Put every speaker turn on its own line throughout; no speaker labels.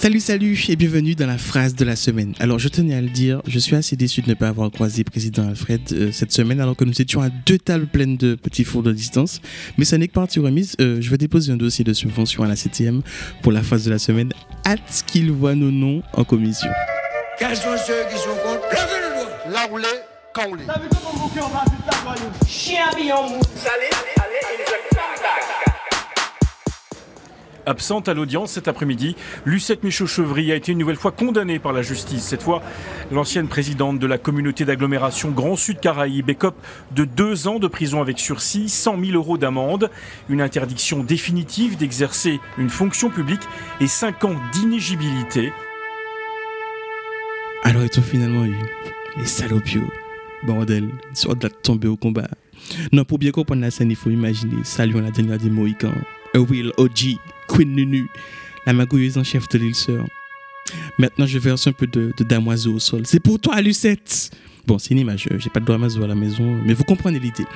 Salut, salut et bienvenue dans la phrase de la semaine. Alors, je tenais à le dire, je suis assez déçu de ne pas avoir croisé président Alfred euh, cette semaine alors que nous étions à deux tables pleines de petits fours de distance. Mais ça n'est que partie remise. Euh, je vais déposer un dossier de subvention à la 7 pour la phrase de la semaine. Hâte qu'il voit nos noms en commission.
Quels sont ceux qui sont contre? Levez le doigt
Là où l'est, quand on l'est.
Chien billon mou Salé, allez,
Absente à l'audience cet après-midi, Lucette Michaud-Chevry a été une nouvelle fois condamnée par la justice. Cette fois, l'ancienne présidente de la communauté d'agglomération Grand Sud Caraïbes écope de deux ans de prison avec sursis, 100 000 euros d'amende, une interdiction définitive d'exercer une fonction publique et cinq ans d'inégibilité.
Alors, ils ont finalement eu les salopios, bordel, sur de la tomber au combat? Non, pour bien comprendre la scène, il faut imaginer Saluons la dernière des Mohicans, A Will OG, Queen Nunu, la magouilleuse en chef de l'île Sœur. Maintenant, je verse un peu de, damoiseau au sol. C'est pour toi, Lucette Bon, c'est une image, euh, j'ai pas de damoiseau à la maison, mais vous comprenez l'idée.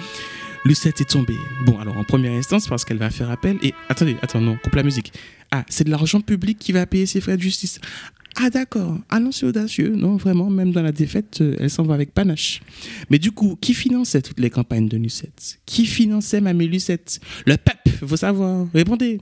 Lucette est tombée. Bon, alors en première instance, parce qu'elle va faire appel. Et attendez, attends, non, coupe la musique. Ah, c'est de l'argent public qui va payer ses frais de justice. Ah d'accord, ah non c'est audacieux, non vraiment, même dans la défaite, euh, elle s'en va avec panache. Mais du coup, qui finançait toutes les campagnes de Lucette? Qui finançait Mamie Lucette? Le peuple, faut savoir, répondez.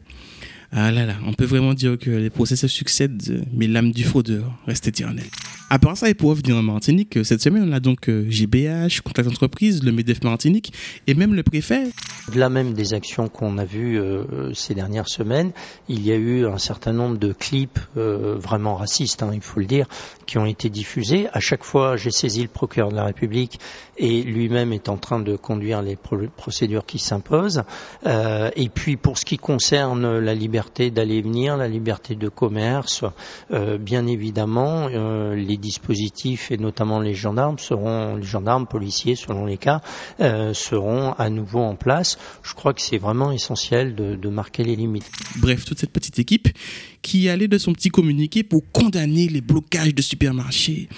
Ah là là, on peut vraiment dire que les procès se succèdent, mais l'âme du fraudeur reste éternelle. À part ça, et pour revenir en Martinique, euh, cette semaine, on a donc euh, GBH, Contact Entreprise, le MEDEF Martinique et même le préfet.
Au-delà même des actions qu'on a vues euh, ces dernières semaines, il y a eu un certain nombre de clips euh, vraiment racistes, hein, il faut le dire, qui ont été diffusés. À chaque fois, j'ai saisi le procureur de la République et lui-même est en train de conduire les pro- procédures qui s'imposent. Euh, et puis, pour ce qui concerne la liberté d'aller et venir, la liberté de commerce, euh, bien évidemment, euh, les dispositifs et notamment les gendarmes seront, les gendarmes, policiers, selon les cas, euh, seront à nouveau en place. Je crois que c'est vraiment essentiel de, de marquer les limites.
Bref, toute cette petite équipe qui allait de son petit communiqué pour condamner les blocages de supermarchés,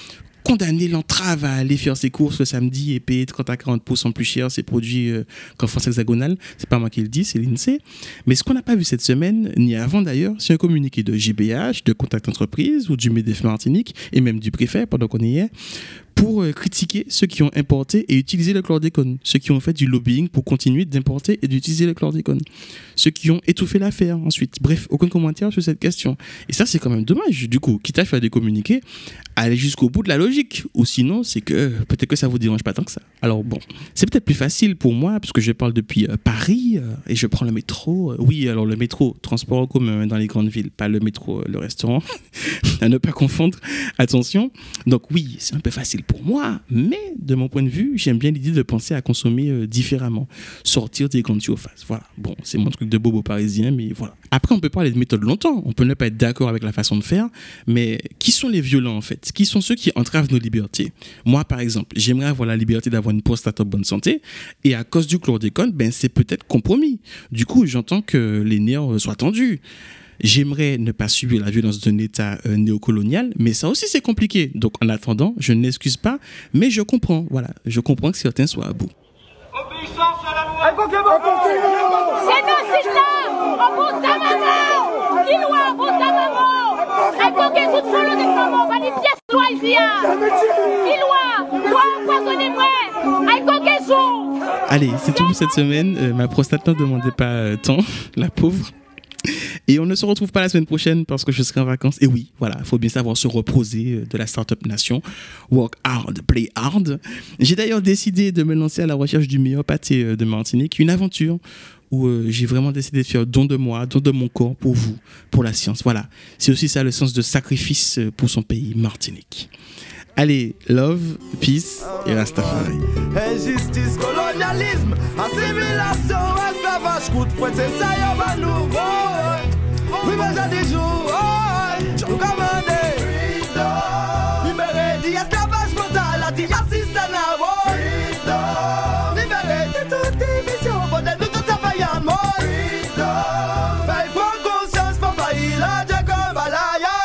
condamner l'entrave à aller faire ses courses le samedi et payer 30 à 40% plus cher ses produits euh, qu'en France hexagonale. C'est pas moi qui le dis, c'est l'INSEE. Mais ce qu'on n'a pas vu cette semaine, ni avant d'ailleurs, c'est un communiqué de GBH, de Contact Entreprise ou du MEDEF Martinique et même du préfet pendant qu'on y est pour euh, critiquer ceux qui ont importé et utilisé le chlordécone, ceux qui ont fait du lobbying pour continuer d'importer et d'utiliser le chlordécone, ceux qui ont étouffé l'affaire ensuite. Bref, aucun commentaire sur cette question. Et ça, c'est quand même dommage. Du coup, quitte à faire des communiqués, allez jusqu'au bout de la logique. Ou sinon, c'est que peut-être que ça vous dérange pas tant que ça. Alors bon, c'est peut-être plus facile pour moi, puisque je parle depuis euh, Paris euh, et je prends le métro. Euh, oui, alors le métro, transport en commun dans les grandes villes, pas le métro, euh, le restaurant. à ne pas confondre. Attention. Donc oui, c'est un peu facile pour moi, mais de mon point de vue, j'aime bien l'idée de penser à consommer euh, différemment, sortir des grandes surfaces. Voilà. Bon, c'est mon truc de bobo parisien, mais voilà. Après, on peut parler de méthode longtemps. On peut ne pas être d'accord avec la façon de faire, mais qui sont les violents en fait? Qui sont ceux qui entravent nos libertés? Moi, par exemple, j'aimerais avoir la liberté d'avoir une prostate en bonne santé, et à cause du chlordécone, ben c'est peut-être compromis. Du coup, j'entends que les nerfs euh, soient tendus. J'aimerais ne pas subir la violence d'un État euh, néocolonial, mais ça aussi c'est compliqué. Donc en attendant, je n'excuse pas, mais je comprends. Voilà, je comprends que certains soient à bout.
Obéissance à la loi
C'est un système au bout de ta maman Qui loin au bout de ta maman Elle coquille toute folle de maman, pas des pièces loin ici Qui loin Toi, empoisonnez-moi Elle coquille sous
Allez, c'est tout pour cette semaine. Euh, ma prostate n'en demandait pas euh, tant, la pauvre. Et on ne se retrouve pas la semaine prochaine parce que je serai en vacances. Et oui, voilà, il faut bien savoir se reposer euh, de la Startup Nation. Work hard, play hard. J'ai d'ailleurs décidé de me lancer à la recherche du meilleur pâté euh, de Martinique, une aventure où euh, j'ai vraiment décidé de faire don de moi, don de mon corps pour vous, pour la science. Voilà, c'est aussi ça le sens de sacrifice pour son pays, Martinique. Allez, love, peace et Rastafari.
Injustice, colonialisme, assimilation, esclavage, coup de poing, c'est ça, y'a pas Libéré de toute division, modèle de tout travaillant, oh. Veille pour conscience, pour faillir la Dieu comme à la ya.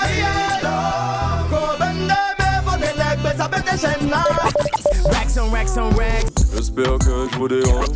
Qu'on bende, mais faut des nègres, mais ça peut des chaînes, là. Racks on racks on racks.
J'espère que je vous dérange.